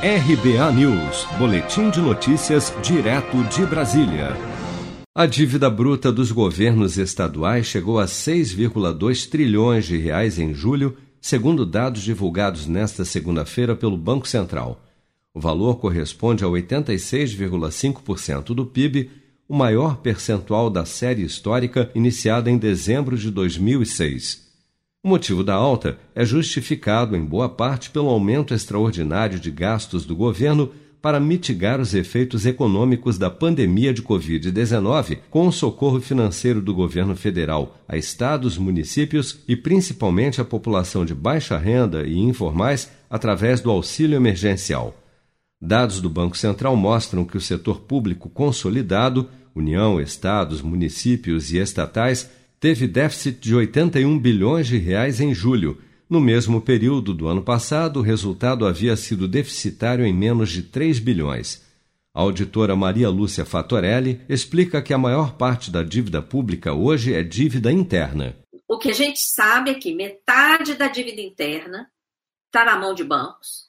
RBA News, Boletim de Notícias, direto de Brasília. A dívida bruta dos governos estaduais chegou a 6,2 trilhões de reais em julho, segundo dados divulgados nesta segunda-feira pelo Banco Central. O valor corresponde a 86,5% do PIB, o maior percentual da série histórica iniciada em dezembro de 2006. O motivo da alta é justificado em boa parte pelo aumento extraordinário de gastos do governo para mitigar os efeitos econômicos da pandemia de Covid-19 com o socorro financeiro do governo federal a estados, municípios e principalmente a população de baixa renda e informais através do auxílio emergencial. Dados do Banco Central mostram que o setor público consolidado, União, estados, municípios e estatais, teve déficit de 81 bilhões de reais em julho. No mesmo período do ano passado, o resultado havia sido deficitário em menos de 3 bilhões. A auditora Maria Lúcia Fatorelli explica que a maior parte da dívida pública hoje é dívida interna. O que a gente sabe é que metade da dívida interna está na mão de bancos,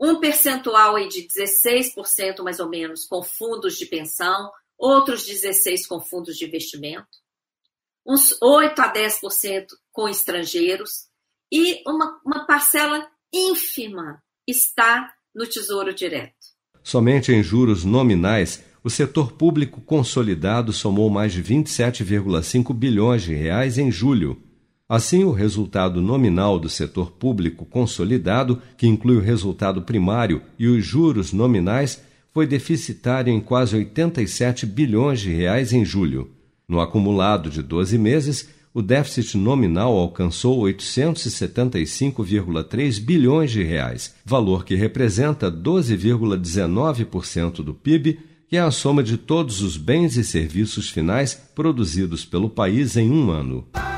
um percentual aí de 16% mais ou menos com fundos de pensão, outros 16% com fundos de investimento uns 8 a 10% com estrangeiros e uma, uma parcela ínfima está no Tesouro Direto. Somente em juros nominais, o setor público consolidado somou mais de 27,5 bilhões de reais em julho. Assim, o resultado nominal do setor público consolidado, que inclui o resultado primário e os juros nominais, foi deficitário em quase 87 bilhões de reais em julho. No acumulado de 12 meses, o déficit nominal alcançou 875,3 bilhões de reais, valor que representa 12,19% do PIB, que é a soma de todos os bens e serviços finais produzidos pelo país em um ano.